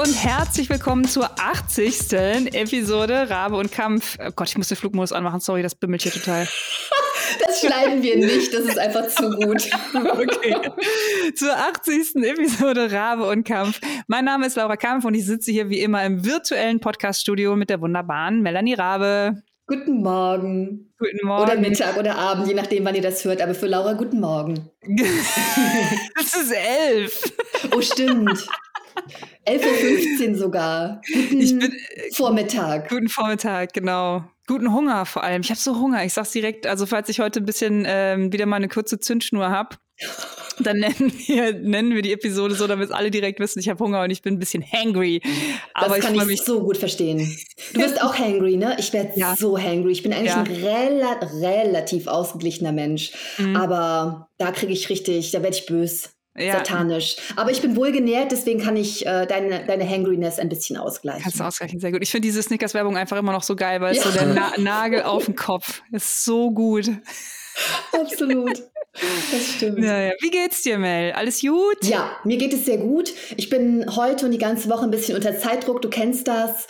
und herzlich willkommen zur 80. Episode Rabe und Kampf. Oh Gott, ich muss den Flugmodus anmachen. Sorry, das bimmelt hier total. Das schneiden wir nicht, das ist einfach zu gut. Okay. Zur 80. Episode Rabe und Kampf. Mein Name ist Laura Kampf und ich sitze hier wie immer im virtuellen Podcaststudio mit der wunderbaren Melanie Rabe. Guten Morgen. Guten Morgen. Oder Mittag oder Abend, je nachdem, wann ihr das hört. Aber für Laura, guten Morgen. es ist elf. Oh, stimmt. 11.15 Uhr sogar. Guten ich bin, Vormittag. Guten Vormittag, genau. Guten Hunger vor allem. Ich habe so Hunger. Ich sag's direkt, also falls ich heute ein bisschen ähm, wieder mal eine kurze Zündschnur habe, dann nennen wir, nennen wir die Episode so, damit alle direkt wissen, ich habe Hunger und ich bin ein bisschen hangry. Aber das kann ich, ich so gut verstehen. Du bist auch hangry, ne? Ich werde ja. so hangry. Ich bin eigentlich ja. ein rela relativ ausgeglichener Mensch. Mhm. Aber da kriege ich richtig, da werde ich böse. Ja. Satanisch. Aber ich bin wohl genährt, deswegen kann ich äh, deine, deine Hangriness ein bisschen ausgleichen. Kannst du ausgleichen, sehr gut. Ich finde diese Snickers-Werbung einfach immer noch so geil, weil ja. es so der Na Nagel auf den Kopf ist so gut. Absolut. Das stimmt. Ja, ja. Wie geht's dir, Mel? Alles gut? Ja, mir geht es sehr gut. Ich bin heute und die ganze Woche ein bisschen unter Zeitdruck, du kennst das.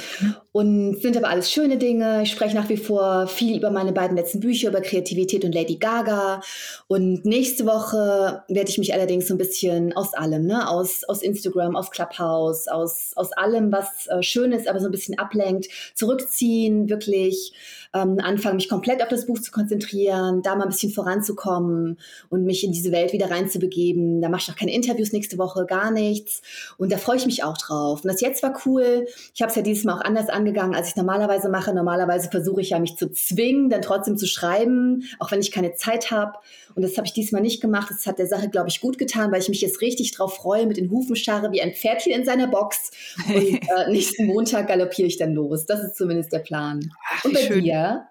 Und sind aber alles schöne Dinge. Ich spreche nach wie vor viel über meine beiden letzten Bücher, über Kreativität und Lady Gaga. Und nächste Woche werde ich mich allerdings so ein bisschen aus allem, ne? aus, aus Instagram, aus Clubhouse, aus, aus allem, was äh, schön ist, aber so ein bisschen ablenkt, zurückziehen, wirklich ähm, anfangen, mich komplett auf das Buch zu konzentrieren, da mal ein bisschen voranzukommen und mich in diese Welt wieder reinzubegeben. Da mache ich noch keine Interviews nächste Woche, gar nichts. Und da freue ich mich auch drauf. Und das jetzt war cool. Ich habe es ja dieses Mal auch anders angegangen, als ich normalerweise mache. Normalerweise versuche ich ja, mich zu zwingen, dann trotzdem zu schreiben, auch wenn ich keine Zeit habe. Und das habe ich diesmal nicht gemacht. Das hat der Sache, glaube ich, gut getan, weil ich mich jetzt richtig drauf freue, mit den Hufen scharre wie ein Pferdchen in seiner Box. Und äh, nächsten Montag galoppiere ich dann los. Das ist zumindest der Plan. Ach, Und bei schön. dir?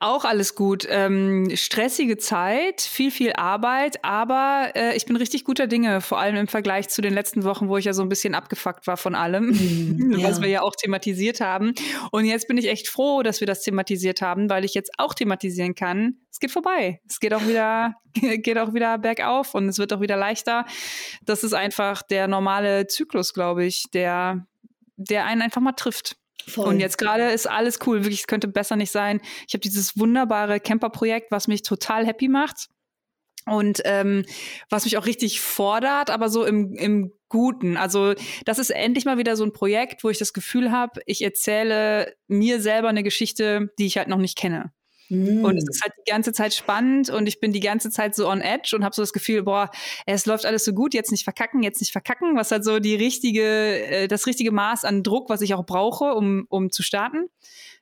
Auch alles gut. Ähm, stressige Zeit, viel, viel Arbeit, aber äh, ich bin richtig guter Dinge, vor allem im Vergleich zu den letzten Wochen, wo ich ja so ein bisschen abgefuckt war von allem, mm, was ja. wir ja auch thematisiert haben. Und jetzt bin ich echt froh, dass wir das thematisiert haben, weil ich jetzt auch thematisieren kann. Es geht vorbei. Es geht auch wieder, geht auch wieder bergauf und es wird auch wieder leichter. Das ist einfach der normale Zyklus, glaube ich, der, der einen einfach mal trifft. Voll. Und jetzt gerade ist alles cool, wirklich, es könnte besser nicht sein. Ich habe dieses wunderbare Camper-Projekt, was mich total happy macht. Und ähm, was mich auch richtig fordert, aber so im, im Guten. Also das ist endlich mal wieder so ein Projekt, wo ich das Gefühl habe, ich erzähle mir selber eine Geschichte, die ich halt noch nicht kenne. Mm. Und es ist halt die ganze Zeit spannend und ich bin die ganze Zeit so on edge und habe so das Gefühl, boah, es läuft alles so gut, jetzt nicht verkacken, jetzt nicht verkacken, was halt so die richtige, äh, das richtige Maß an Druck, was ich auch brauche, um, um zu starten.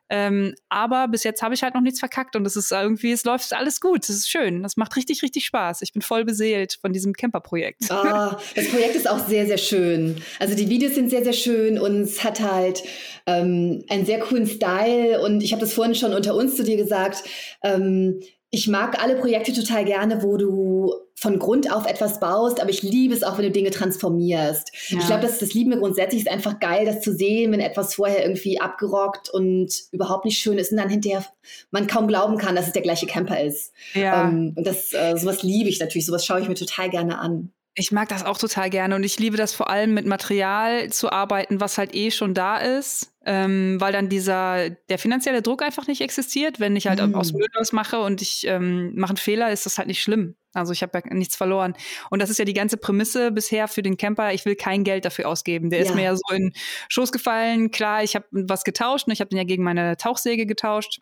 Ähm, aber bis jetzt habe ich halt noch nichts verkackt und es ist irgendwie, es läuft alles gut. Es ist schön. Das macht richtig, richtig Spaß. Ich bin voll beseelt von diesem Camper-Projekt. Ah, das Projekt ist auch sehr, sehr schön. Also die Videos sind sehr, sehr schön und es hat halt ähm, einen sehr coolen Style. Und ich habe das vorhin schon unter uns zu dir gesagt. Ähm, ich mag alle Projekte total gerne, wo du von Grund auf etwas baust, aber ich liebe es auch, wenn du Dinge transformierst. Ja. Ich glaube, das, das lieben wir grundsätzlich, ist einfach geil, das zu sehen, wenn etwas vorher irgendwie abgerockt und überhaupt nicht schön ist und dann hinterher man kaum glauben kann, dass es der gleiche Camper ist. Ja. Ähm, und das, äh, sowas liebe ich natürlich, sowas schaue ich mir total gerne an. Ich mag das auch total gerne und ich liebe das vor allem mit Material zu arbeiten, was halt eh schon da ist, ähm, weil dann dieser der finanzielle Druck einfach nicht existiert. Wenn ich halt mm. aus Müll was mache und ich ähm, mache einen Fehler, ist das halt nicht schlimm. Also ich habe ja nichts verloren. Und das ist ja die ganze Prämisse bisher für den Camper. Ich will kein Geld dafür ausgeben. Der ja. ist mir ja so in Schoß gefallen. Klar, ich habe was getauscht. Ne? Ich habe den ja gegen meine Tauchsäge getauscht.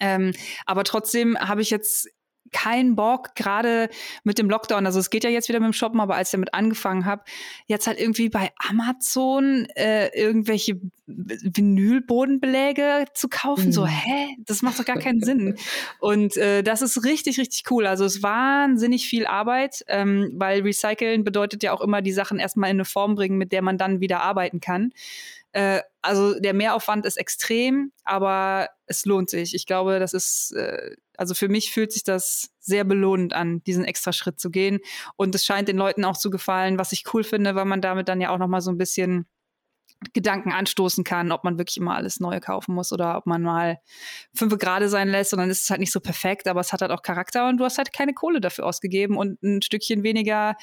Ähm, aber trotzdem habe ich jetzt keinen Bock, gerade mit dem Lockdown. Also es geht ja jetzt wieder mit dem Shoppen, aber als ich damit angefangen habe, jetzt halt irgendwie bei Amazon äh, irgendwelche Vinylbodenbeläge zu kaufen. Mhm. So, hä? Das macht doch gar keinen Sinn. Und äh, das ist richtig, richtig cool. Also es ist wahnsinnig viel Arbeit, ähm, weil Recyceln bedeutet ja auch immer, die Sachen erstmal in eine Form bringen, mit der man dann wieder arbeiten kann. Äh, also der Mehraufwand ist extrem, aber es lohnt sich. Ich glaube, das ist, äh, also für mich fühlt sich das sehr belohnend an, diesen extra Schritt zu gehen. Und es scheint den Leuten auch zu gefallen, was ich cool finde, weil man damit dann ja auch nochmal so ein bisschen Gedanken anstoßen kann, ob man wirklich immer alles Neue kaufen muss oder ob man mal fünf Grade sein lässt und dann ist es halt nicht so perfekt, aber es hat halt auch Charakter und du hast halt keine Kohle dafür ausgegeben und ein Stückchen weniger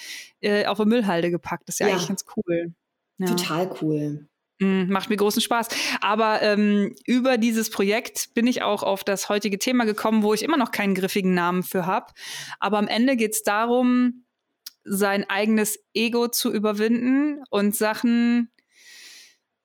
äh, auf eine Müllhalde gepackt. Das ist ja, ja. eigentlich ganz cool. Ja. Total cool. Mm, macht mir großen Spaß. Aber ähm, über dieses Projekt bin ich auch auf das heutige Thema gekommen, wo ich immer noch keinen griffigen Namen für habe. Aber am Ende geht es darum, sein eigenes Ego zu überwinden und Sachen,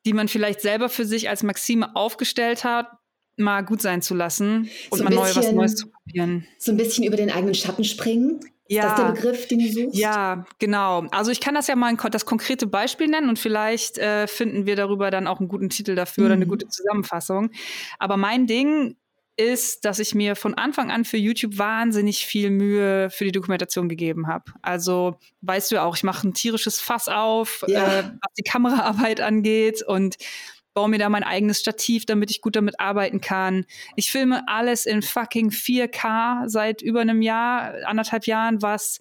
die man vielleicht selber für sich als Maxime aufgestellt hat, mal gut sein zu lassen und so mal bisschen, neu was Neues zu probieren. So ein bisschen über den eigenen Schatten springen. Ja, ist das der Begriff, den du suchst? Ja, genau. Also ich kann das ja mal ein, das konkrete Beispiel nennen und vielleicht äh, finden wir darüber dann auch einen guten Titel dafür mhm. oder eine mhm. gute Zusammenfassung. Aber mein Ding ist, dass ich mir von Anfang an für YouTube wahnsinnig viel Mühe für die Dokumentation gegeben habe. Also weißt du ja auch, ich mache ein tierisches Fass auf, ja. äh, was die Kameraarbeit angeht und baue mir da mein eigenes Stativ, damit ich gut damit arbeiten kann. Ich filme alles in fucking 4K seit über einem Jahr, anderthalb Jahren, was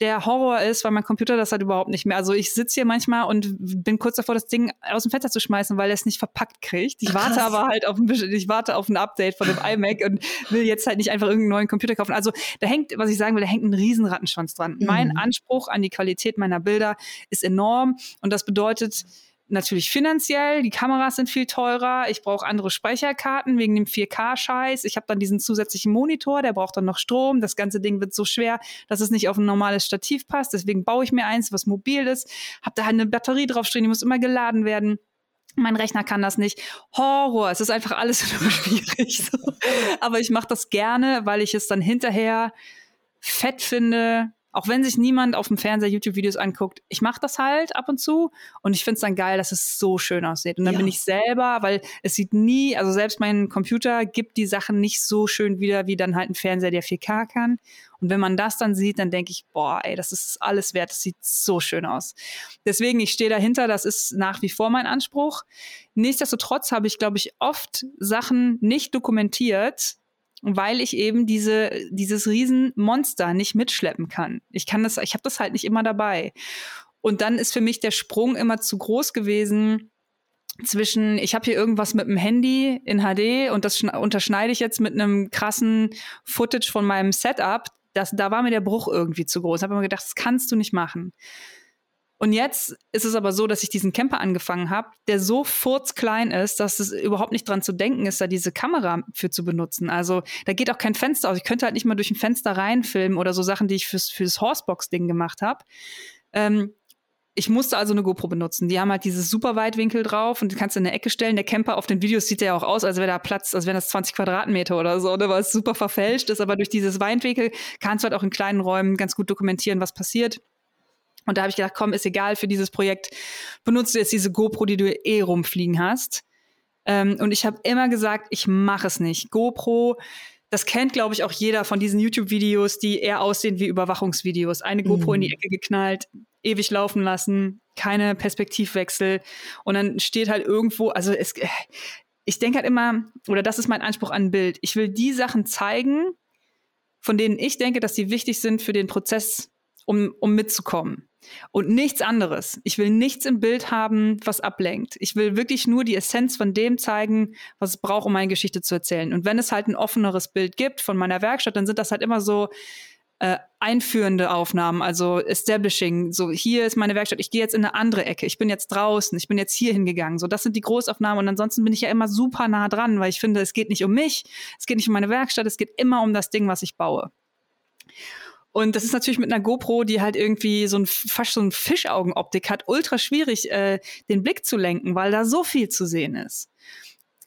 der Horror ist, weil mein Computer das halt überhaupt nicht mehr. Also ich sitze hier manchmal und bin kurz davor, das Ding aus dem Fenster zu schmeißen, weil er es nicht verpackt kriegt. Ich warte Krass. aber halt auf ein, ich warte auf ein Update von dem iMac und will jetzt halt nicht einfach irgendeinen neuen Computer kaufen. Also da hängt, was ich sagen will, da hängt ein Riesenrattenschwanz dran. Mhm. Mein Anspruch an die Qualität meiner Bilder ist enorm und das bedeutet, natürlich finanziell, die Kameras sind viel teurer, ich brauche andere Speicherkarten wegen dem 4K-Scheiß, ich habe dann diesen zusätzlichen Monitor, der braucht dann noch Strom, das ganze Ding wird so schwer, dass es nicht auf ein normales Stativ passt, deswegen baue ich mir eins, was mobil ist, habe da halt eine Batterie draufstehen, die muss immer geladen werden. Mein Rechner kann das nicht. Horror, es ist einfach alles schwierig. So. Aber ich mache das gerne, weil ich es dann hinterher fett finde, auch wenn sich niemand auf dem Fernseher YouTube-Videos anguckt, ich mache das halt ab und zu und ich finde es dann geil, dass es so schön aussieht. Und dann ja. bin ich selber, weil es sieht nie, also selbst mein Computer gibt die Sachen nicht so schön wieder, wie dann halt ein Fernseher, der 4K kann. Und wenn man das dann sieht, dann denke ich, boah, ey, das ist alles wert, das sieht so schön aus. Deswegen, ich stehe dahinter, das ist nach wie vor mein Anspruch. Nichtsdestotrotz habe ich, glaube ich, oft Sachen nicht dokumentiert, weil ich eben diese, dieses Riesenmonster nicht mitschleppen kann. Ich kann das, ich habe das halt nicht immer dabei. Und dann ist für mich der Sprung immer zu groß gewesen zwischen, ich habe hier irgendwas mit dem Handy in HD und das unterschneide ich jetzt mit einem krassen Footage von meinem Setup. Das, da war mir der Bruch irgendwie zu groß. Ich habe mir gedacht, das kannst du nicht machen. Und jetzt ist es aber so, dass ich diesen Camper angefangen habe, der so furzklein ist, dass es überhaupt nicht dran zu denken ist, da diese Kamera für zu benutzen. Also da geht auch kein Fenster aus. Ich könnte halt nicht mal durch ein Fenster reinfilmen oder so Sachen, die ich fürs, fürs Horsebox-Ding gemacht habe. Ähm, ich musste also eine GoPro benutzen. Die haben halt dieses super Weitwinkel drauf und kannst du in eine Ecke stellen. Der Camper auf den Videos sieht ja auch aus, als wäre da Platz, als wären das 20 Quadratmeter oder so, ne, weil es super verfälscht ist. Aber durch dieses Weitwinkel kannst du halt auch in kleinen Räumen ganz gut dokumentieren, was passiert. Und da habe ich gedacht, komm, ist egal für dieses Projekt, benutzt du jetzt diese GoPro, die du eh rumfliegen hast. Ähm, und ich habe immer gesagt, ich mache es nicht. GoPro, das kennt, glaube ich, auch jeder von diesen YouTube-Videos, die eher aussehen wie Überwachungsvideos. Eine GoPro mhm. in die Ecke geknallt, ewig laufen lassen, keine Perspektivwechsel. Und dann steht halt irgendwo, also es, ich denke halt immer, oder das ist mein Anspruch an ein Bild. Ich will die Sachen zeigen, von denen ich denke, dass sie wichtig sind für den Prozess, um, um mitzukommen. Und nichts anderes. Ich will nichts im Bild haben, was ablenkt. Ich will wirklich nur die Essenz von dem zeigen, was es braucht, um meine Geschichte zu erzählen. Und wenn es halt ein offeneres Bild gibt von meiner Werkstatt, dann sind das halt immer so äh, einführende Aufnahmen, also establishing. So, hier ist meine Werkstatt, ich gehe jetzt in eine andere Ecke, ich bin jetzt draußen, ich bin jetzt hier hingegangen. So, das sind die Großaufnahmen. Und ansonsten bin ich ja immer super nah dran, weil ich finde, es geht nicht um mich, es geht nicht um meine Werkstatt, es geht immer um das Ding, was ich baue. Und das ist natürlich mit einer GoPro, die halt irgendwie so ein fast so ein Fischaugenoptik hat, ultra schwierig, äh, den Blick zu lenken, weil da so viel zu sehen ist.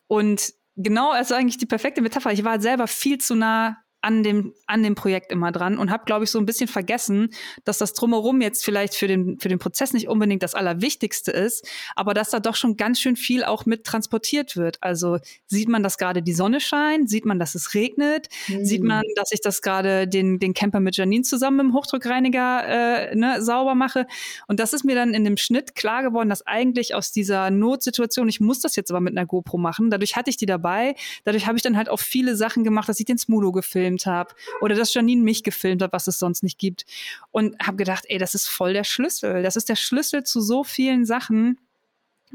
Und genau, ist eigentlich die perfekte Metapher. Ich war selber viel zu nah an dem, an dem Projekt immer dran und habe, glaube ich, so ein bisschen vergessen, dass das drumherum jetzt vielleicht für den, für den Prozess nicht unbedingt das Allerwichtigste ist, aber dass da doch schon ganz schön viel auch mit transportiert wird. Also sieht man, dass gerade die Sonne scheint, sieht man, dass es regnet, mhm. sieht man, dass ich das gerade den, den Camper mit Janine zusammen im Hochdruckreiniger äh, ne, sauber mache. Und das ist mir dann in dem Schnitt klar geworden, dass eigentlich aus dieser Notsituation, ich muss das jetzt aber mit einer GoPro machen, dadurch hatte ich die dabei, dadurch habe ich dann halt auch viele Sachen gemacht, dass ich den Smudo gefilmt gefilmt habe oder dass Janine mich gefilmt hat, was es sonst nicht gibt. Und habe gedacht, ey, das ist voll der Schlüssel. Das ist der Schlüssel zu so vielen Sachen,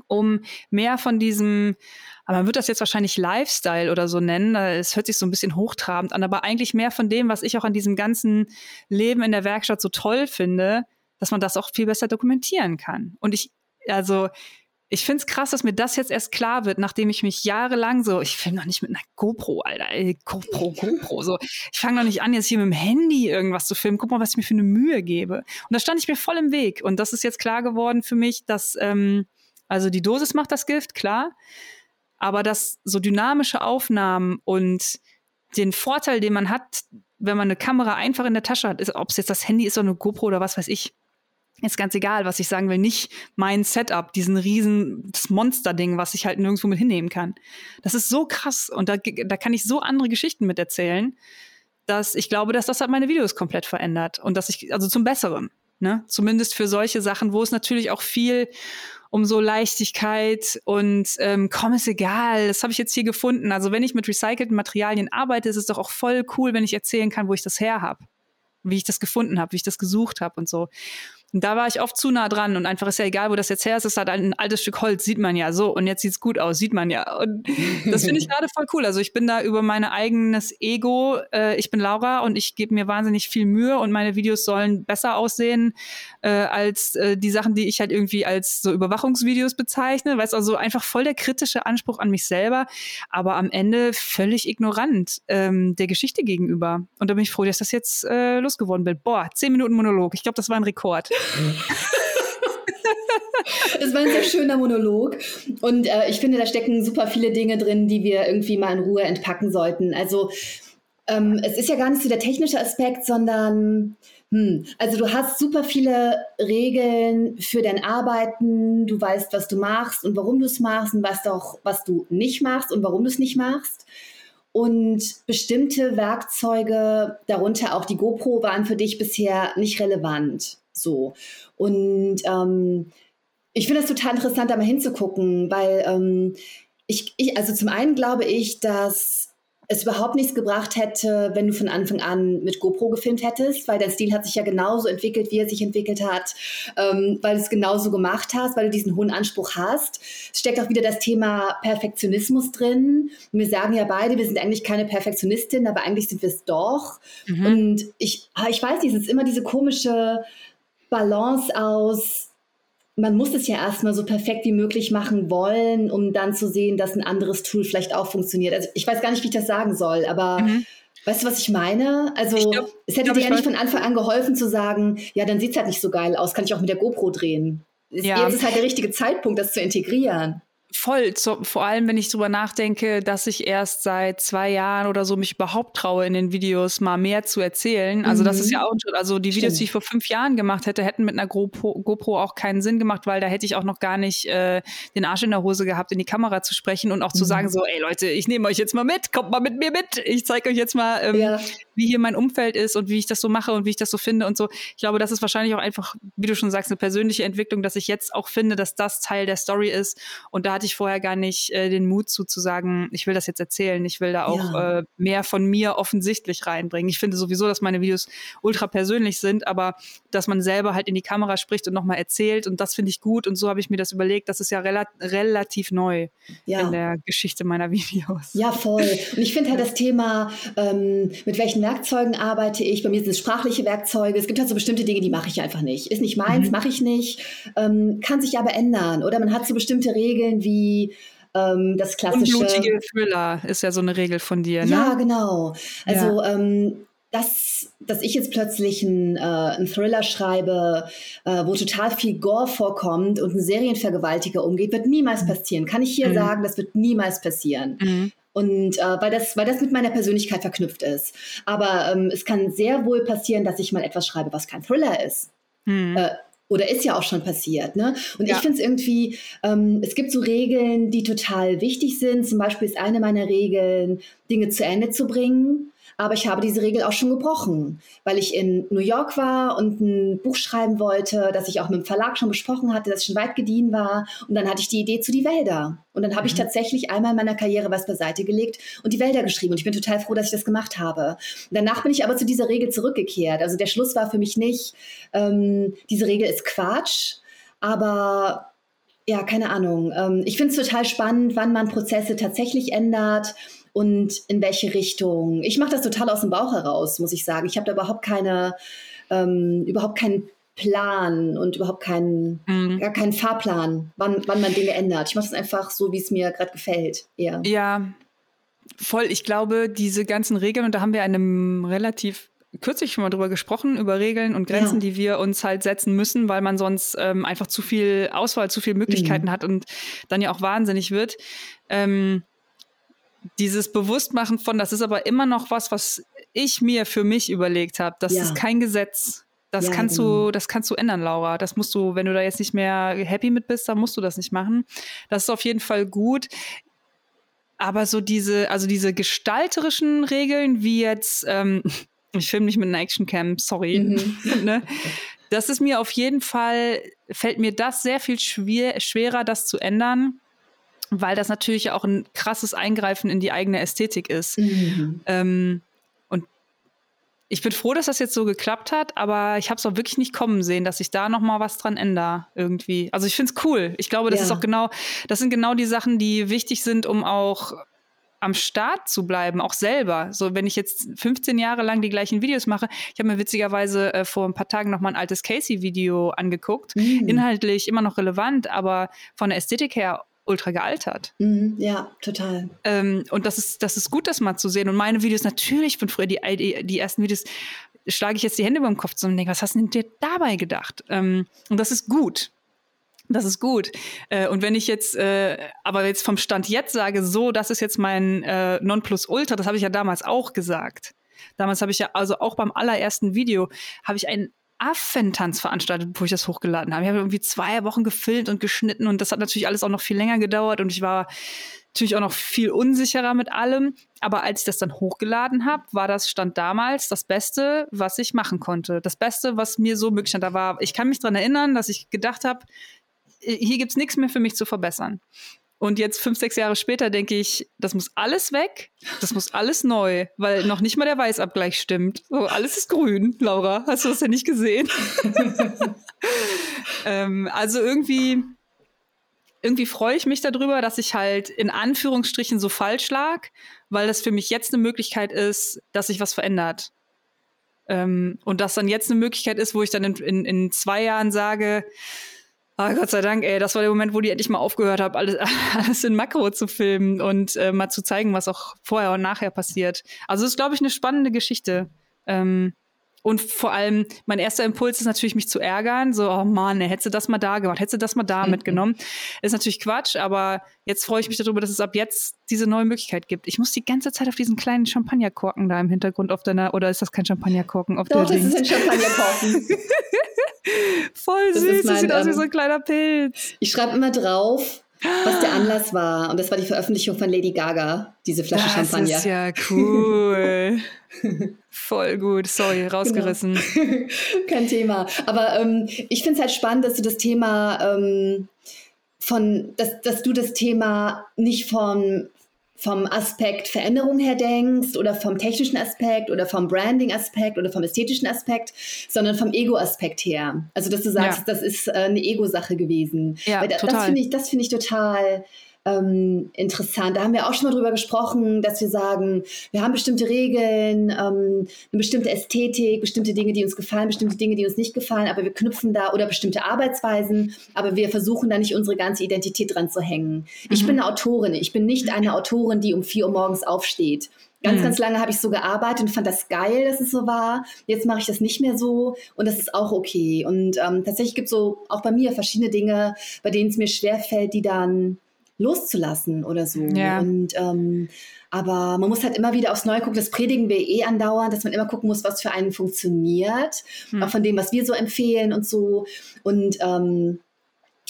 um mehr von diesem, aber man wird das jetzt wahrscheinlich Lifestyle oder so nennen. Es hört sich so ein bisschen hochtrabend an, aber eigentlich mehr von dem, was ich auch an diesem ganzen Leben in der Werkstatt so toll finde, dass man das auch viel besser dokumentieren kann. Und ich Also ich finde es krass, dass mir das jetzt erst klar wird, nachdem ich mich jahrelang so, ich filme noch nicht mit einer GoPro, Alter, ey, GoPro, GoPro, so. Ich fange noch nicht an, jetzt hier mit dem Handy irgendwas zu filmen. Guck mal, was ich mir für eine Mühe gebe. Und da stand ich mir voll im Weg. Und das ist jetzt klar geworden für mich, dass, ähm, also die Dosis macht das Gift, klar. Aber dass so dynamische Aufnahmen und den Vorteil, den man hat, wenn man eine Kamera einfach in der Tasche hat, ob es jetzt das Handy ist oder eine GoPro oder was weiß ich, ist ganz egal, was ich sagen will, nicht mein Setup, diesen riesen, Monster-Ding, was ich halt nirgendwo mit hinnehmen kann. Das ist so krass und da, da kann ich so andere Geschichten mit erzählen, dass ich glaube, dass das halt meine Videos komplett verändert und dass ich, also zum Besseren, ne? Zumindest für solche Sachen, wo es natürlich auch viel um so Leichtigkeit und ähm, komm, ist egal, das habe ich jetzt hier gefunden. Also wenn ich mit recycelten Materialien arbeite, ist es doch auch voll cool, wenn ich erzählen kann, wo ich das her habe, wie ich das gefunden habe, wie ich das gesucht habe und so. Und da war ich oft zu nah dran und einfach ist ja egal, wo das jetzt her ist, es ist halt ein altes Stück Holz, sieht man ja so und jetzt sieht's gut aus, sieht man ja. Und das finde ich gerade voll cool. Also ich bin da über mein eigenes Ego, äh, ich bin Laura und ich gebe mir wahnsinnig viel Mühe und meine Videos sollen besser aussehen äh, als äh, die Sachen, die ich halt irgendwie als so Überwachungsvideos bezeichne. Weißt also einfach voll der kritische Anspruch an mich selber, aber am Ende völlig ignorant ähm, der Geschichte gegenüber. Und da bin ich froh, dass das jetzt äh, losgeworden bin. Boah, zehn Minuten Monolog. Ich glaube, das war ein Rekord. Es war ein sehr schöner Monolog. Und äh, ich finde, da stecken super viele Dinge drin, die wir irgendwie mal in Ruhe entpacken sollten. Also ähm, es ist ja gar nicht so der technische Aspekt, sondern hm, also du hast super viele Regeln für dein Arbeiten. Du weißt, was du machst und warum du es machst und weißt auch, was du nicht machst und warum du es nicht machst. Und bestimmte Werkzeuge, darunter auch die GoPro, waren für dich bisher nicht relevant. So. Und ähm, ich finde es total interessant, da mal hinzugucken, weil ähm, ich, ich, also zum einen glaube ich, dass es überhaupt nichts gebracht hätte, wenn du von Anfang an mit GoPro gefilmt hättest, weil dein Stil hat sich ja genauso entwickelt, wie er sich entwickelt hat, ähm, weil du es genauso gemacht hast, weil du diesen hohen Anspruch hast. Es steckt auch wieder das Thema Perfektionismus drin. Und wir sagen ja beide, wir sind eigentlich keine Perfektionistin, aber eigentlich sind wir es doch. Mhm. Und ich, ah, ich weiß nicht, es ist immer diese komische Balance aus, man muss es ja erstmal so perfekt wie möglich machen wollen, um dann zu sehen, dass ein anderes Tool vielleicht auch funktioniert. Also ich weiß gar nicht, wie ich das sagen soll, aber mhm. weißt du, was ich meine? Also ich glaub, es hätte dir ja nicht von Anfang an geholfen zu sagen, ja, dann sieht es halt nicht so geil aus, kann ich auch mit der GoPro drehen. Ja. Jetzt ist halt der richtige Zeitpunkt, das zu integrieren. Voll, zu, vor allem wenn ich drüber nachdenke, dass ich erst seit zwei Jahren oder so mich überhaupt traue, in den Videos mal mehr zu erzählen. Also mhm. das ist ja mhm. auch, also die Videos, Stimmt. die ich vor fünf Jahren gemacht hätte, hätten mit einer GoPro, GoPro auch keinen Sinn gemacht, weil da hätte ich auch noch gar nicht äh, den Arsch in der Hose gehabt, in die Kamera zu sprechen und auch mhm. zu sagen so, ey Leute, ich nehme euch jetzt mal mit, kommt mal mit mir mit, ich zeige euch jetzt mal, ähm, ja. Wie hier mein Umfeld ist und wie ich das so mache und wie ich das so finde und so. Ich glaube, das ist wahrscheinlich auch einfach, wie du schon sagst, eine persönliche Entwicklung, dass ich jetzt auch finde, dass das Teil der Story ist und da hatte ich vorher gar nicht äh, den Mut zu, zu sagen, ich will das jetzt erzählen, ich will da auch ja. äh, mehr von mir offensichtlich reinbringen. Ich finde sowieso, dass meine Videos ultra persönlich sind, aber dass man selber halt in die Kamera spricht und nochmal erzählt und das finde ich gut und so habe ich mir das überlegt. Das ist ja rela relativ neu ja. in der Geschichte meiner Videos. Ja, voll. Und ich finde halt das Thema, ähm, mit welchen Werkzeugen arbeite ich? Bei mir sind es sprachliche Werkzeuge. Es gibt halt so bestimmte Dinge, die mache ich einfach nicht. Ist nicht meins, mhm. mache ich nicht. Ähm, kann sich aber ändern. Oder man hat so bestimmte Regeln wie ähm, das klassische. Unblutige Thriller ist ja so eine Regel von dir, ne? Ja, genau. Also ja. Ähm, dass, dass ich jetzt plötzlich einen, äh, einen Thriller schreibe, äh, wo total viel Gore vorkommt und ein Serienvergewaltiger umgeht, wird niemals mhm. passieren. Kann ich hier mhm. sagen, das wird niemals passieren. Mhm. Und äh, weil, das, weil das mit meiner Persönlichkeit verknüpft ist. Aber ähm, es kann sehr wohl passieren, dass ich mal etwas schreibe, was kein Thriller ist. Mhm. Äh, oder ist ja auch schon passiert. Ne? Und ja. ich finde es irgendwie, ähm, es gibt so Regeln, die total wichtig sind. Zum Beispiel ist eine meiner Regeln, Dinge zu Ende zu bringen. Aber ich habe diese Regel auch schon gebrochen, weil ich in New York war und ein Buch schreiben wollte, das ich auch mit dem Verlag schon besprochen hatte, das schon weit gediehen war. Und dann hatte ich die Idee zu die Wälder. Und dann habe mhm. ich tatsächlich einmal in meiner Karriere was beiseite gelegt und die Wälder geschrieben. Und ich bin total froh, dass ich das gemacht habe. danach bin ich aber zu dieser Regel zurückgekehrt. Also der Schluss war für mich nicht, ähm, diese Regel ist Quatsch, aber ja, keine Ahnung. Ähm, ich finde es total spannend, wann man Prozesse tatsächlich ändert und in welche Richtung. Ich mache das total aus dem Bauch heraus, muss ich sagen. Ich habe da überhaupt keine, ähm, überhaupt keinen Plan und überhaupt keinen, mhm. gar keinen Fahrplan, wann, wann man Dinge ändert. Ich mache es einfach so, wie es mir gerade gefällt. Eher. Ja, voll. Ich glaube, diese ganzen Regeln, und da haben wir einem relativ kürzlich schon mal drüber gesprochen, über Regeln und Grenzen, ja. die wir uns halt setzen müssen, weil man sonst ähm, einfach zu viel Auswahl, zu viele Möglichkeiten mhm. hat und dann ja auch wahnsinnig wird. Ähm, dieses Bewusstmachen von, das ist aber immer noch was, was ich mir für mich überlegt habe. Das ja. ist kein Gesetz. Das ja, kannst genau. du, das kannst du ändern, Laura. Das musst du, wenn du da jetzt nicht mehr happy mit bist, dann musst du das nicht machen. Das ist auf jeden Fall gut. Aber so diese, also diese gestalterischen Regeln, wie jetzt, ähm, ich filme nicht mit einer Actioncam, sorry. Mhm. ne? Das ist mir auf jeden Fall, fällt mir das sehr viel schwer, schwerer, das zu ändern, weil das natürlich auch ein krasses Eingreifen in die eigene Ästhetik ist. Mhm. Ähm, ich bin froh, dass das jetzt so geklappt hat, aber ich habe es auch wirklich nicht kommen sehen, dass ich da noch mal was dran ändere irgendwie. Also ich finde es cool. Ich glaube, das ja. ist auch genau, das sind genau die Sachen, die wichtig sind, um auch am Start zu bleiben, auch selber. So, wenn ich jetzt 15 Jahre lang die gleichen Videos mache, ich habe mir witzigerweise äh, vor ein paar Tagen noch mal ein altes Casey-Video angeguckt. Mhm. Inhaltlich immer noch relevant, aber von der Ästhetik her ultra gealtert. Mhm, ja, total. Ähm, und das ist, das ist gut, das mal zu sehen. Und meine Videos, natürlich, von früher die, die, die ersten Videos, schlage ich jetzt die Hände über den Kopf zusammen und denke, was hast du denn dir dabei gedacht? Ähm, und das ist gut. Das ist gut. Äh, und wenn ich jetzt, äh, aber jetzt vom Stand jetzt sage, so, das ist jetzt mein äh, Nonplusultra, das habe ich ja damals auch gesagt. Damals habe ich ja, also auch beim allerersten Video, habe ich einen Affentanz veranstaltet, bevor ich das hochgeladen habe. Ich habe irgendwie zwei Wochen gefilmt und geschnitten und das hat natürlich alles auch noch viel länger gedauert und ich war natürlich auch noch viel unsicherer mit allem. Aber als ich das dann hochgeladen habe, war das Stand damals das Beste, was ich machen konnte. Das Beste, was mir so möglich war, ich kann mich daran erinnern, dass ich gedacht habe, hier gibt es nichts mehr für mich zu verbessern. Und jetzt fünf, sechs Jahre später denke ich, das muss alles weg, das muss alles neu, weil noch nicht mal der Weißabgleich stimmt. So, alles ist grün, Laura. Hast du das ja nicht gesehen? ähm, also irgendwie, irgendwie freue ich mich darüber, dass ich halt in Anführungsstrichen so falsch lag, weil das für mich jetzt eine Möglichkeit ist, dass sich was verändert. Ähm, und dass dann jetzt eine Möglichkeit ist, wo ich dann in, in, in zwei Jahren sage, Ah, Gott sei Dank, ey, das war der Moment, wo die endlich mal aufgehört haben, alles, alles in Makro zu filmen und äh, mal zu zeigen, was auch vorher und nachher passiert. Also es ist, glaube ich, eine spannende Geschichte. Ähm, und vor allem, mein erster Impuls ist natürlich, mich zu ärgern. So, oh Mann, hättest du das mal da gemacht, hättest du das mal da mhm. mitgenommen. Ist natürlich Quatsch, aber jetzt freue ich mich darüber, dass es ab jetzt diese neue Möglichkeit gibt. Ich muss die ganze Zeit auf diesen kleinen Champagnerkorken da im Hintergrund auf deiner, oder ist das kein Champagnerkorken auf Doch, der das Dings? ist ein Champagnerkorken. Voll das süß, mein, das sieht ähm, aus wie so ein kleiner Pilz. Ich schreibe immer drauf, was der Anlass war. Und das war die Veröffentlichung von Lady Gaga, diese Flasche das Champagner. Das ist ja cool. Voll gut, sorry, rausgerissen. Genau. Kein Thema. Aber ähm, ich finde es halt spannend, dass du das Thema ähm, von, dass, dass du das Thema nicht von vom Aspekt Veränderung her denkst oder vom technischen Aspekt oder vom Branding-Aspekt oder vom ästhetischen Aspekt, sondern vom Ego-Aspekt her. Also, dass du sagst, ja. das ist äh, eine Ego-Sache gewesen. Ja, Weil das, das finde ich, das finde ich total ähm, interessant. Da haben wir auch schon mal drüber gesprochen, dass wir sagen, wir haben bestimmte Regeln, ähm, eine bestimmte Ästhetik, bestimmte Dinge, die uns gefallen, bestimmte Dinge, die uns nicht gefallen, aber wir knüpfen da oder bestimmte Arbeitsweisen, aber wir versuchen da nicht unsere ganze Identität dran zu hängen. Mhm. Ich bin eine Autorin, ich bin nicht eine Autorin, die um vier Uhr morgens aufsteht. Ganz, mhm. ganz lange habe ich so gearbeitet und fand das geil, dass es so war. Jetzt mache ich das nicht mehr so und das ist auch okay. Und ähm, tatsächlich gibt es so auch bei mir verschiedene Dinge, bei denen es mir schwerfällt, die dann loszulassen oder so. Ja. Und ähm, aber man muss halt immer wieder aufs Neue gucken. Das predigen wir eh andauernd, dass man immer gucken muss, was für einen funktioniert, hm. auch von dem, was wir so empfehlen und so. Und ähm,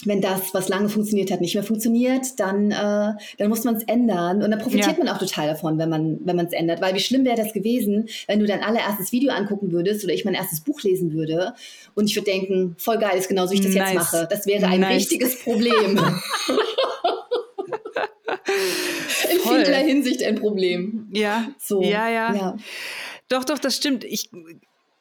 wenn das, was lange funktioniert hat, nicht mehr funktioniert, dann, äh, dann muss man es ändern. Und dann profitiert ja. man auch total davon, wenn man wenn es ändert. Weil wie schlimm wäre das gewesen, wenn du dein allererstes Video angucken würdest oder ich mein erstes Buch lesen würde und ich würde denken, voll geil ist genauso, wie ich das nice. jetzt mache. Das wäre ein nice. richtiges Problem. Vielerlei Hinsicht ein Problem. Ja. So. Ja, ja, ja. Doch, doch, das stimmt. Ich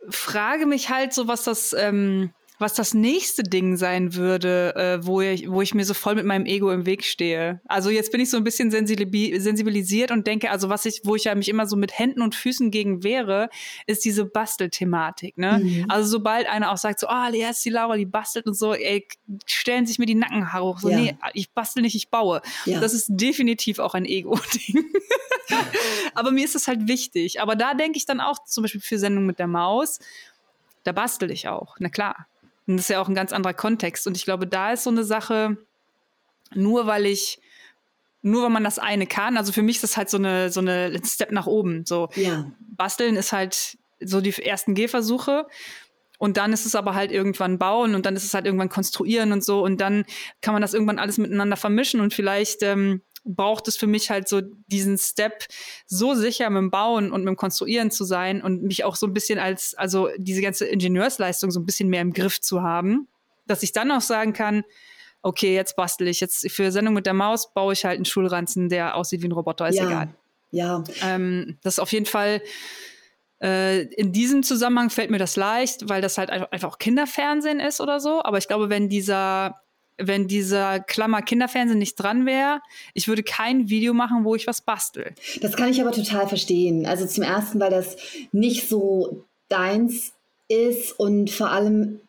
frage mich halt so, was das, ähm, was das nächste Ding sein würde, äh, wo, ich, wo ich mir so voll mit meinem Ego im Weg stehe. Also jetzt bin ich so ein bisschen sensibilisiert und denke, also was ich, wo ich ja mich immer so mit Händen und Füßen gegen wehre, ist diese Bastelthematik. Ne? Mhm. Also sobald einer auch sagt, so, ah, oh, die ist die Laura, die bastelt und so, ey, stellen sich mir die Nackenhaare hoch. So, ja. nee, ich bastel nicht, ich baue. Ja. Das ist definitiv auch ein Ego-Ding. Aber mir ist das halt wichtig. Aber da denke ich dann auch zum Beispiel für Sendung mit der Maus, da bastel ich auch. Na klar. Und das ist ja auch ein ganz anderer Kontext. Und ich glaube, da ist so eine Sache, nur weil ich, nur weil man das eine kann, also für mich ist das halt so eine, so eine Step nach oben. So, ja. basteln ist halt so die ersten Gehversuche. Und dann ist es aber halt irgendwann bauen und dann ist es halt irgendwann konstruieren und so. Und dann kann man das irgendwann alles miteinander vermischen und vielleicht ähm, braucht es für mich halt so diesen Step, so sicher mit dem Bauen und mit dem Konstruieren zu sein und mich auch so ein bisschen als, also diese ganze Ingenieursleistung so ein bisschen mehr im Griff zu haben, dass ich dann auch sagen kann, okay, jetzt bastel ich, jetzt für Sendung mit der Maus baue ich halt einen Schulranzen, der aussieht wie ein Roboter, ist ja. egal. Ja. Ähm, das ist auf jeden Fall äh, in diesem Zusammenhang fällt mir das leicht, weil das halt einfach auch Kinderfernsehen ist oder so. Aber ich glaube, wenn dieser wenn dieser Klammer Kinderfernsehen nicht dran wäre, ich würde kein Video machen, wo ich was bastel. Das kann ich aber total verstehen. Also zum ersten, weil das nicht so deins ist und vor allem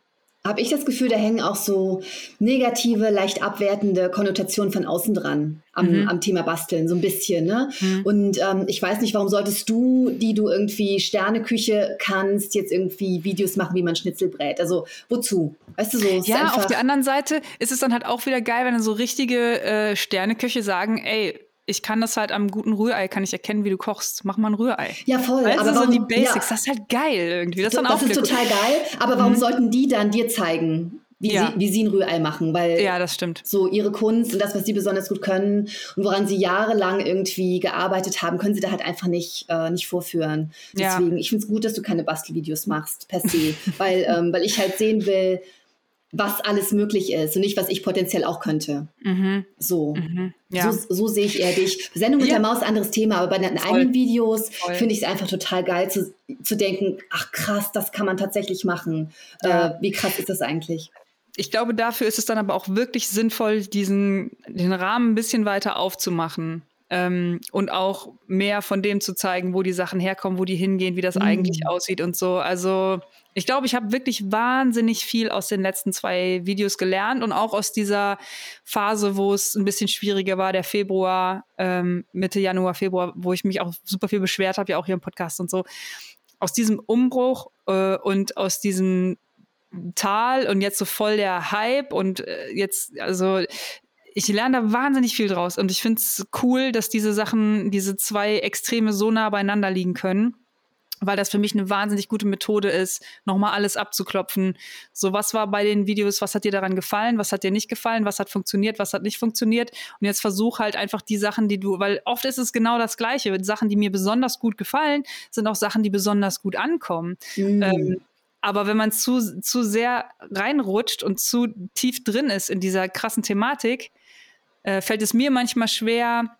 habe ich das Gefühl, da hängen auch so negative, leicht abwertende Konnotationen von außen dran am, mhm. am Thema Basteln, so ein bisschen. Ne? Mhm. Und ähm, ich weiß nicht, warum solltest du, die du irgendwie Sterneküche kannst, jetzt irgendwie Videos machen, wie man Schnitzel brät? Also wozu? Weißt du so? Ja, auf der anderen Seite ist es dann halt auch wieder geil, wenn so richtige äh, Sterneküche sagen, ey, ich kann das halt am guten Rührei, kann ich erkennen, wie du kochst. Mach mal ein Rührei. Ja, voll. Weißt aber du, warum, so die Basics, ja. das ist halt geil irgendwie. Das, das, das ist total geil, aber warum mhm. sollten die dann dir zeigen, wie, ja. sie, wie sie ein Rührei machen? Weil ja, das stimmt. So ihre Kunst und das, was sie besonders gut können und woran sie jahrelang irgendwie gearbeitet haben, können sie da halt einfach nicht, äh, nicht vorführen. Deswegen, ja. ich finde es gut, dass du keine Bastelvideos machst, per se. weil, ähm, weil ich halt sehen will, was alles möglich ist und nicht, was ich potenziell auch könnte. Mhm. So. Mhm. Ja. so. So sehe ich eher dich. Sendung mit ja. der Maus, anderes Thema, aber bei den Voll. eigenen Videos finde ich es einfach total geil zu, zu denken, ach krass, das kann man tatsächlich machen. Ja. Äh, wie krass ist das eigentlich? Ich glaube, dafür ist es dann aber auch wirklich sinnvoll, diesen, den Rahmen ein bisschen weiter aufzumachen. Ähm, und auch mehr von dem zu zeigen, wo die Sachen herkommen, wo die hingehen, wie das mhm. eigentlich aussieht und so. Also ich glaube, ich habe wirklich wahnsinnig viel aus den letzten zwei Videos gelernt und auch aus dieser Phase, wo es ein bisschen schwieriger war, der Februar, ähm, Mitte Januar, Februar, wo ich mich auch super viel beschwert habe, ja auch hier im Podcast und so. Aus diesem Umbruch äh, und aus diesem Tal und jetzt so voll der Hype und äh, jetzt, also ich lerne da wahnsinnig viel draus und ich finde es cool, dass diese Sachen, diese zwei Extreme so nah beieinander liegen können weil das für mich eine wahnsinnig gute Methode ist, nochmal alles abzuklopfen. So, was war bei den Videos, was hat dir daran gefallen, was hat dir nicht gefallen, was hat funktioniert, was hat nicht funktioniert. Und jetzt versuch halt einfach die Sachen, die du, weil oft ist es genau das Gleiche. Sachen, die mir besonders gut gefallen, sind auch Sachen, die besonders gut ankommen. Mhm. Ähm, aber wenn man zu, zu sehr reinrutscht und zu tief drin ist in dieser krassen Thematik, äh, fällt es mir manchmal schwer,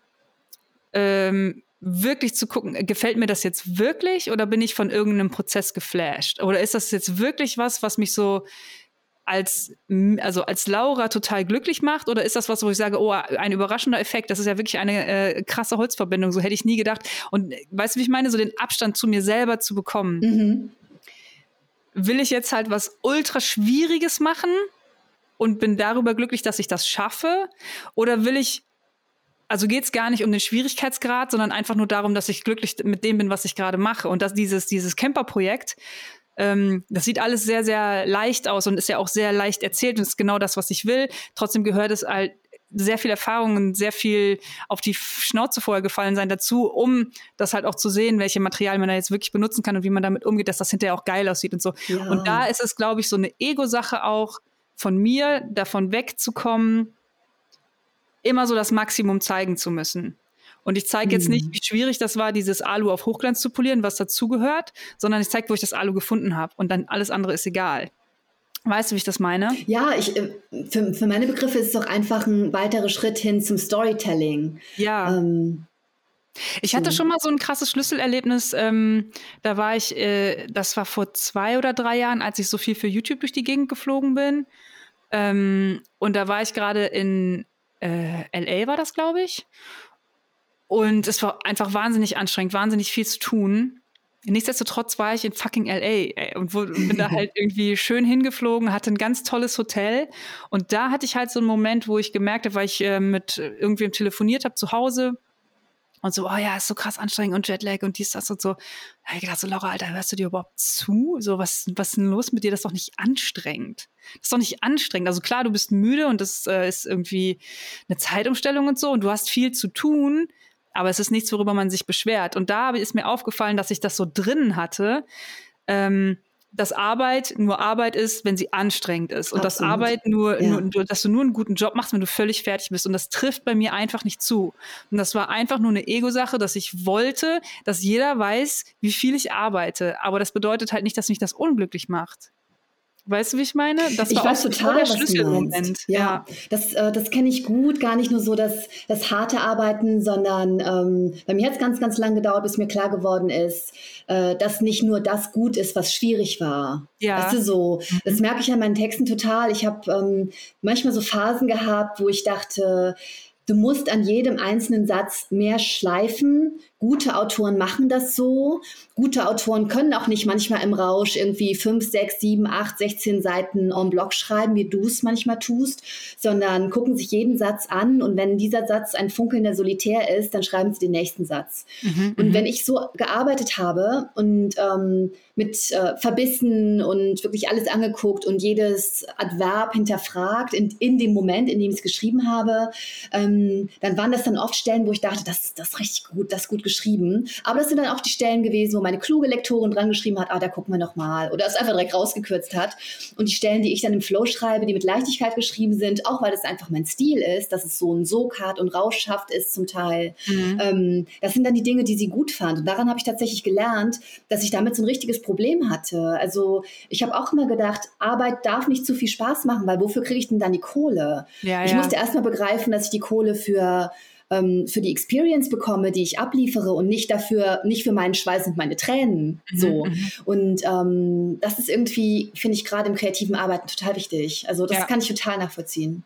ähm, wirklich zu gucken, gefällt mir das jetzt wirklich oder bin ich von irgendeinem Prozess geflasht? Oder ist das jetzt wirklich was, was mich so als, also als Laura total glücklich macht? Oder ist das was, wo ich sage, oh, ein überraschender Effekt, das ist ja wirklich eine äh, krasse Holzverbindung, so hätte ich nie gedacht. Und weißt du, wie ich meine, so den Abstand zu mir selber zu bekommen? Mhm. Will ich jetzt halt was ultra Schwieriges machen und bin darüber glücklich, dass ich das schaffe? Oder will ich also geht es gar nicht um den Schwierigkeitsgrad, sondern einfach nur darum, dass ich glücklich mit dem bin, was ich gerade mache. Und dass dieses, dieses Camper-Projekt, ähm, das sieht alles sehr, sehr leicht aus und ist ja auch sehr leicht erzählt und ist genau das, was ich will. Trotzdem gehört es halt sehr viel Erfahrung und sehr viel auf die Schnauze vorher gefallen sein dazu, um das halt auch zu sehen, welche Materialien man da jetzt wirklich benutzen kann und wie man damit umgeht, dass das hinterher auch geil aussieht und so. Ja. Und da ist es, glaube ich, so eine Ego-Sache auch von mir, davon wegzukommen, immer so das Maximum zeigen zu müssen. Und ich zeige jetzt nicht, mhm. wie schwierig das war, dieses Alu auf Hochglanz zu polieren, was dazugehört, sondern ich zeige, wo ich das Alu gefunden habe. Und dann alles andere ist egal. Weißt du, wie ich das meine? Ja, ich, äh, für, für meine Begriffe ist es doch einfach ein weiterer Schritt hin zum Storytelling. Ja. Ähm, Ich hatte schon mal so ein krasses Schlüsselerlebnis. Ähm, da war ich, äh, das war vor zwei oder drei Jahren, als ich so viel für YouTube durch die Gegend geflogen bin. Ähm, und da war ich gerade in äh, LA, war das, glaube ich. Und es war einfach wahnsinnig anstrengend, wahnsinnig viel zu tun. Nichtsdestotrotz war ich in fucking LA ey, und, wo, und bin da halt irgendwie schön hingeflogen, hatte ein ganz tolles Hotel. Und da hatte ich halt so einen Moment, wo ich gemerkt habe, weil ich äh, mit irgendwem telefoniert habe zu Hause und so, oh ja, ist so krass anstrengend und Jetlag und dies, das und so. Da habe ich gedacht, so Laura, Alter, hörst du dir überhaupt zu? So, was, was ist denn los mit dir? Das ist doch nicht anstrengend. Das ist doch nicht anstrengend. Also klar, du bist müde und das äh, ist irgendwie eine Zeitumstellung und so und du hast viel zu tun aber es ist nichts, worüber man sich beschwert. Und da ist mir aufgefallen, dass ich das so drinnen hatte, ähm, dass Arbeit nur Arbeit ist, wenn sie anstrengend ist. Und dass Arbeit nur, ja. nur, dass du nur einen guten Job machst, wenn du völlig fertig bist. Und das trifft bei mir einfach nicht zu. Und das war einfach nur eine Ego-Sache, dass ich wollte, dass jeder weiß, wie viel ich arbeite. Aber das bedeutet halt nicht, dass mich das unglücklich macht. Weißt du, wie ich meine? Das ich war weiß total, der Schlüsselmoment. Ja, ja, das, äh, das kenne ich gut. Gar nicht nur so das, das harte Arbeiten, sondern ähm, bei mir hat es ganz, ganz lang gedauert, bis mir klar geworden ist, äh, dass nicht nur das gut ist, was schwierig war. Ja. Weißt du, so. Mhm. Das merke ich an meinen Texten total. Ich habe ähm, manchmal so Phasen gehabt, wo ich dachte, Du musst an jedem einzelnen Satz mehr schleifen. Gute Autoren machen das so. Gute Autoren können auch nicht manchmal im Rausch irgendwie fünf, sechs, sieben, acht, 16 Seiten en bloc schreiben, wie du es manchmal tust, sondern gucken sich jeden Satz an und wenn dieser Satz ein funkelnder Solitär ist, dann schreiben sie den nächsten Satz. Mhm, und mhm. wenn ich so gearbeitet habe und ähm, mit äh, Verbissen und wirklich alles angeguckt und jedes Adverb hinterfragt in, in dem Moment, in dem ich es geschrieben habe, ähm, dann waren das dann oft Stellen, wo ich dachte, das, das ist richtig gut, das ist gut geschrieben. Aber das sind dann auch die Stellen gewesen, wo meine kluge Lektorin dran geschrieben hat, ah, da gucken wir noch mal. Oder es einfach direkt rausgekürzt hat. Und die Stellen, die ich dann im Flow schreibe, die mit Leichtigkeit geschrieben sind, auch weil das einfach mein Stil ist, dass es so ein Sog hat und rauschhaft ist zum Teil. Mhm. Ähm, das sind dann die Dinge, die sie gut fand. Und daran habe ich tatsächlich gelernt, dass ich damit so ein richtiges Problem hatte. Also ich habe auch immer gedacht, Arbeit darf nicht zu viel Spaß machen, weil wofür kriege ich denn dann die Kohle? Ja, ich ja. musste erstmal begreifen, dass ich die Kohle für ähm, für die Experience bekomme, die ich abliefere und nicht dafür, nicht für meinen Schweiß und meine Tränen. Mhm, so. Mhm. Und ähm, das ist irgendwie, finde ich, gerade im kreativen Arbeiten total wichtig. Also das ja. kann ich total nachvollziehen.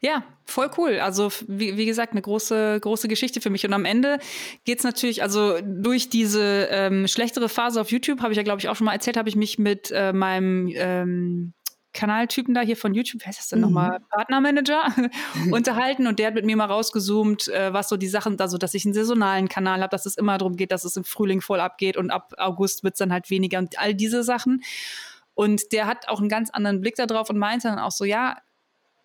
Ja, voll cool. Also wie, wie gesagt, eine große, große Geschichte für mich. Und am Ende geht's natürlich, also durch diese ähm, schlechtere Phase auf YouTube, habe ich ja, glaube ich, auch schon mal erzählt, habe ich mich mit äh, meinem ähm, Kanaltypen da hier von YouTube, wie heißt das denn mhm. nochmal, Partnermanager, unterhalten und der hat mit mir mal rausgezoomt, äh, was so die Sachen, also dass ich einen saisonalen Kanal habe, dass es immer darum geht, dass es im Frühling voll abgeht und ab August wird's dann halt weniger und all diese Sachen. Und der hat auch einen ganz anderen Blick darauf und meinte dann auch so, ja,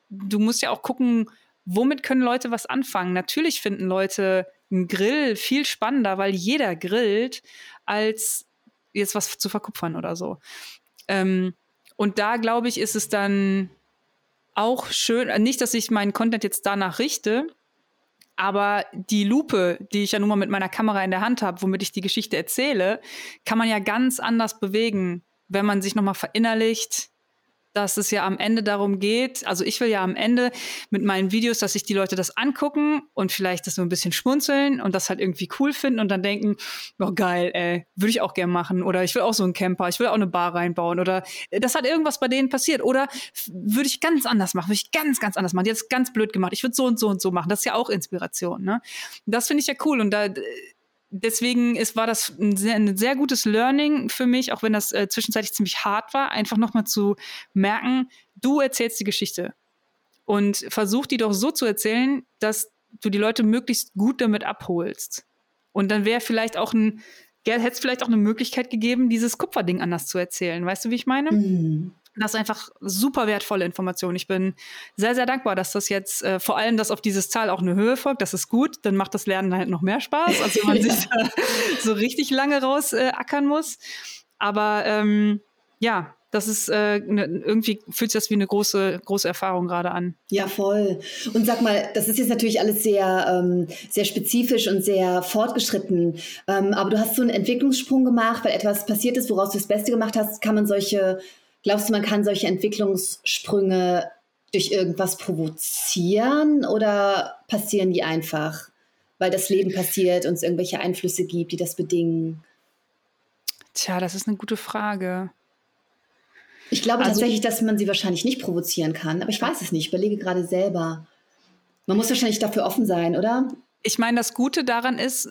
du musst ja auch gucken, womit können Leute was anfangen. Natürlich finden Leute einen Grill viel spannender, weil jeder grillt, als jetzt was zu verkupfern oder so. Ähm, und da glaube ich, ist es dann auch schön, äh, nicht, dass ich meinen Content jetzt danach richte, aber die Lupe, die ich ja nun mal mit meiner Kamera in der Hand habe, womit ich die Geschichte erzähle, kann man ja ganz anders bewegen, wenn man sich nochmal verinnerlicht, dass es ja am Ende darum geht, also ich will ja am Ende mit meinen Videos, dass sich die Leute das angucken und vielleicht das so ein bisschen schmunzeln und das halt irgendwie cool finden und dann denken, oh geil, ey, würde ich auch gern machen oder ich will auch so einen Camper, ich will auch eine Bar reinbauen oder äh, das hat irgendwas bei denen passiert oder würde ich ganz anders machen, würde ich ganz, ganz anders machen, jetzt ganz blöd gemacht, ich würde so und so und so machen, das ist ja auch Inspiration, ne? Das finde ich ja cool und da deswegen ist, war das ein sehr, ein sehr, gutes Learning für mich, auch wenn das äh, zwischenzeitlich ziemlich hart war, einfach nochmal zu merken, du erzählst die Geschichte und versuch die doch so zu erzählen, dass du die Leute möglichst gut damit abholst. Und dann wäre vielleicht auch ein, hätte es vielleicht auch eine Möglichkeit gegeben, dieses Kupferding anders zu erzählen. Weißt du, wie ich meine? Mhm. Das ist einfach super wertvolle Information. Ich bin sehr, sehr dankbar, dass das jetzt äh, vor allem, dass auf dieses Zahl auch eine Höhe folgt. Das ist gut. Dann macht das Lernen halt noch mehr Spaß, als wenn man ja. sich da so richtig lange rausackern äh, muss. Aber ähm, ja, das ist äh, ne, irgendwie fühlt sich das wie eine große große Erfahrung gerade an. Ja, voll. Und sag mal, das ist jetzt natürlich alles sehr ähm, sehr spezifisch und sehr fortgeschritten. Ähm, aber du hast so einen Entwicklungssprung gemacht, weil etwas passiert ist, woraus du das Beste gemacht hast. Kann man solche Glaubst du, man kann solche Entwicklungssprünge durch irgendwas provozieren oder passieren die einfach? weil das Leben passiert und es irgendwelche Einflüsse gibt, die das bedingen? Tja, das ist eine gute Frage. Ich glaube also, tatsächlich, dass man sie wahrscheinlich nicht provozieren kann, aber ich weiß es nicht. Ich überlege gerade selber. Man muss wahrscheinlich dafür offen sein, oder? Ich meine, das Gute daran ist,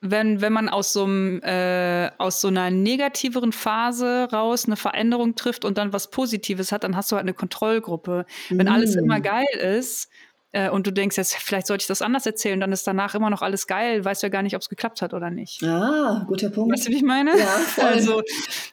wenn, wenn man aus so, einem, äh, aus so einer negativeren Phase raus eine Veränderung trifft und dann was Positives hat, dann hast du halt eine Kontrollgruppe. Wenn mm. alles immer geil ist, äh, und du denkst jetzt, vielleicht sollte ich das anders erzählen, dann ist danach immer noch alles geil, weißt du ja gar nicht, ob es geklappt hat oder nicht. Ah, guter Punkt. Weißt du, wie ich meine? Ja, voll. Also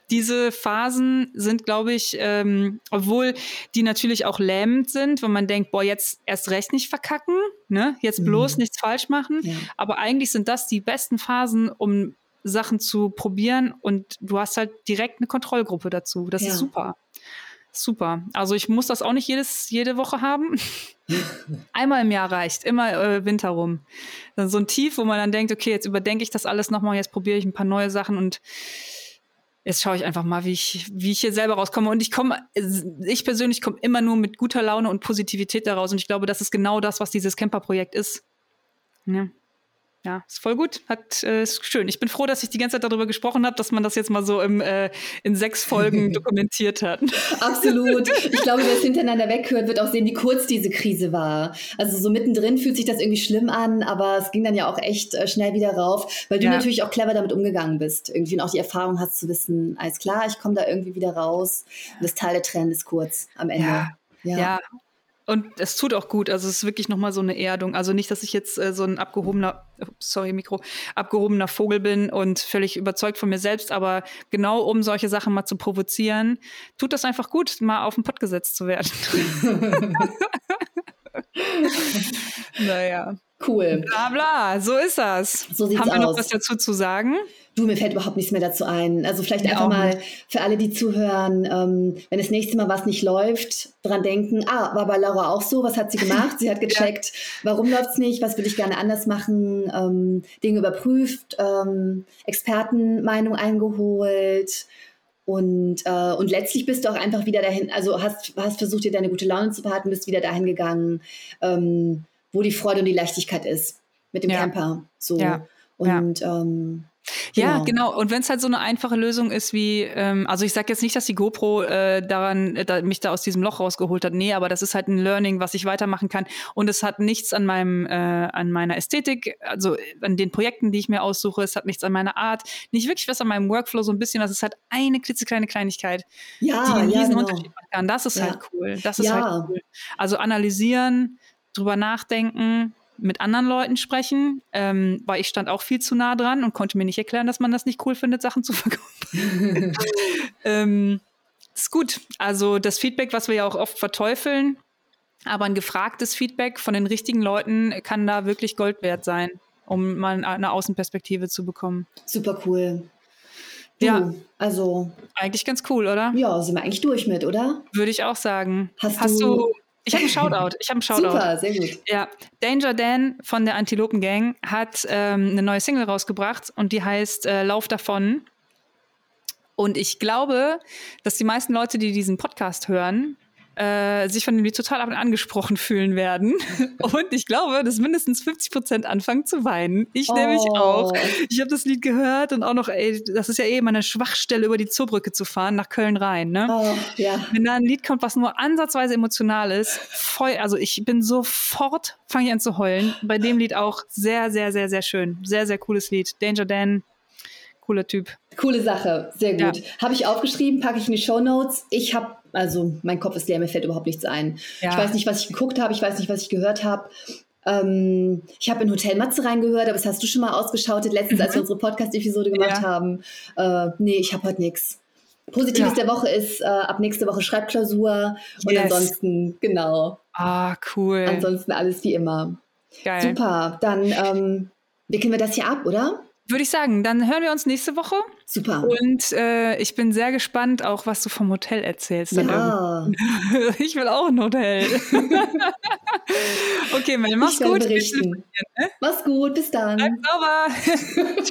diese Phasen sind, glaube ich, ähm, obwohl die natürlich auch lähmend sind, wenn man denkt, boah, jetzt erst recht nicht verkacken, ne? jetzt bloß mhm. nichts falsch machen. Ja. Aber eigentlich sind das die besten Phasen, um Sachen zu probieren und du hast halt direkt eine Kontrollgruppe dazu. Das ja. ist super. Super. Also ich muss das auch nicht jedes, jede Woche haben. Einmal im Jahr reicht, immer äh, Winter rum. Dann so ein Tief, wo man dann denkt, okay, jetzt überdenke ich das alles nochmal, jetzt probiere ich ein paar neue Sachen und jetzt schaue ich einfach mal, wie ich, wie ich hier selber rauskomme. Und ich komme, ich persönlich komme immer nur mit guter Laune und Positivität daraus. Und ich glaube, das ist genau das, was dieses Camper-Projekt ist. Ja ja, ist voll gut. Hat, äh, ist schön. Ich bin froh, dass ich die ganze Zeit darüber gesprochen habe, dass man das jetzt mal so im, äh, in sechs Folgen dokumentiert hat. Absolut. Ich glaube, wer es hintereinander weghört, wird auch sehen, wie kurz diese Krise war. Also so mittendrin fühlt sich das irgendwie schlimm an, aber es ging dann ja auch echt äh, schnell wieder rauf, weil du ja. natürlich auch clever damit umgegangen bist. Irgendwie und auch die Erfahrung hast zu wissen, alles klar, ich komme da irgendwie wieder raus. Und das Teil der Tränen ist kurz am Ende. Ja. Ja. ja. Und es tut auch gut. Also es ist wirklich nochmal so eine Erdung. Also nicht, dass ich jetzt äh, so ein abgehobener, sorry, Mikro, abgehobener Vogel bin und völlig überzeugt von mir selbst, aber genau um solche Sachen mal zu provozieren, tut das einfach gut, mal auf den Pott gesetzt zu werden. naja. Cool. Bla bla, so ist das. So sieht's Haben wir aus. noch was dazu zu sagen? Du, mir fällt überhaupt nichts mehr dazu ein. Also vielleicht ja, einfach mal für alle, die zuhören, ähm, wenn das nächste Mal was nicht läuft, dran denken, ah, war bei Laura auch so, was hat sie gemacht? Sie hat gecheckt, ja. warum läuft es nicht, was würde ich gerne anders machen, ähm, Dinge überprüft, ähm, Expertenmeinung eingeholt. Und, äh, und letztlich bist du auch einfach wieder dahin, also hast, hast versucht, dir deine gute Laune zu behalten, bist wieder dahin gegangen, ähm, wo die Freude und die Leichtigkeit ist mit dem ja. Camper. So. Ja. Und ähm, ja, genau. genau. Und wenn es halt so eine einfache Lösung ist wie, ähm, also ich sage jetzt nicht, dass die GoPro äh, daran äh, da, mich da aus diesem Loch rausgeholt hat. Nee, aber das ist halt ein Learning, was ich weitermachen kann. Und es hat nichts an meinem, äh, an meiner Ästhetik, also an den Projekten, die ich mir aussuche. Es hat nichts an meiner Art, nicht wirklich was an meinem Workflow, so ein bisschen. Das ist halt eine klitzekleine Kleinigkeit, ja, die einen ja, riesen genau. Unterschied machen kann. Das ist ja. halt cool. Das ist ja. halt cool. Also analysieren, drüber nachdenken, mit anderen Leuten sprechen, ähm, weil ich stand auch viel zu nah dran und konnte mir nicht erklären, dass man das nicht cool findet, Sachen zu verkaufen. ähm, ist gut. Also das Feedback, was wir ja auch oft verteufeln, aber ein gefragtes Feedback von den richtigen Leuten kann da wirklich Gold wert sein, um mal eine Außenperspektive zu bekommen. Super cool. Du, ja. Also. Eigentlich ganz cool, oder? Ja, sind wir eigentlich durch mit, oder? Würde ich auch sagen. Hast, Hast du, du ich habe einen Shoutout. Ich habe einen Shoutout. Super, sehr gut. Ja, Danger Dan von der Antilopen Gang hat ähm, eine neue Single rausgebracht und die heißt äh, Lauf davon. Und ich glaube, dass die meisten Leute, die diesen Podcast hören, äh, sich von dem Lied total angesprochen fühlen werden. Und ich glaube, dass mindestens 50 Prozent anfangen zu weinen. Ich oh. nämlich auch. Ich habe das Lied gehört und auch noch, ey, das ist ja eh meine Schwachstelle, über die Zoobrücke zu fahren, nach Köln rein. Ne? Oh, ja. Wenn da ein Lied kommt, was nur ansatzweise emotional ist, voll, also ich bin sofort, fange ich an zu heulen. Bei dem Lied auch sehr, sehr, sehr, sehr schön. Sehr, sehr cooles Lied. Danger Dan, cooler Typ. Coole Sache, sehr gut. Ja. Habe ich aufgeschrieben, packe ich in die Show Notes. Ich habe, also mein Kopf ist leer, mir fällt überhaupt nichts ein. Ja. Ich weiß nicht, was ich geguckt habe, ich weiß nicht, was ich gehört habe. Ähm, ich habe in Hotel Matze reingehört, aber das hast du schon mal ausgeschaltet, letztens, mhm. als wir unsere Podcast-Episode gemacht ja. haben. Äh, nee, ich habe heute nichts. Positives der Woche ist äh, ab nächste Woche Schreibklausur yes. und ansonsten, genau. Ah, cool. Ansonsten alles wie immer. Geil. Super, dann ähm, wickeln wir das hier ab, oder? Würde ich sagen, dann hören wir uns nächste Woche. Super. Und äh, ich bin sehr gespannt, auch was du vom Hotel erzählst. Ja. ich will auch ein Hotel. okay, Mel, mach's gut. Berichten. Ne? Mach's gut, bis dann. Danke,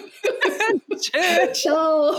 Tschüss. Ciao.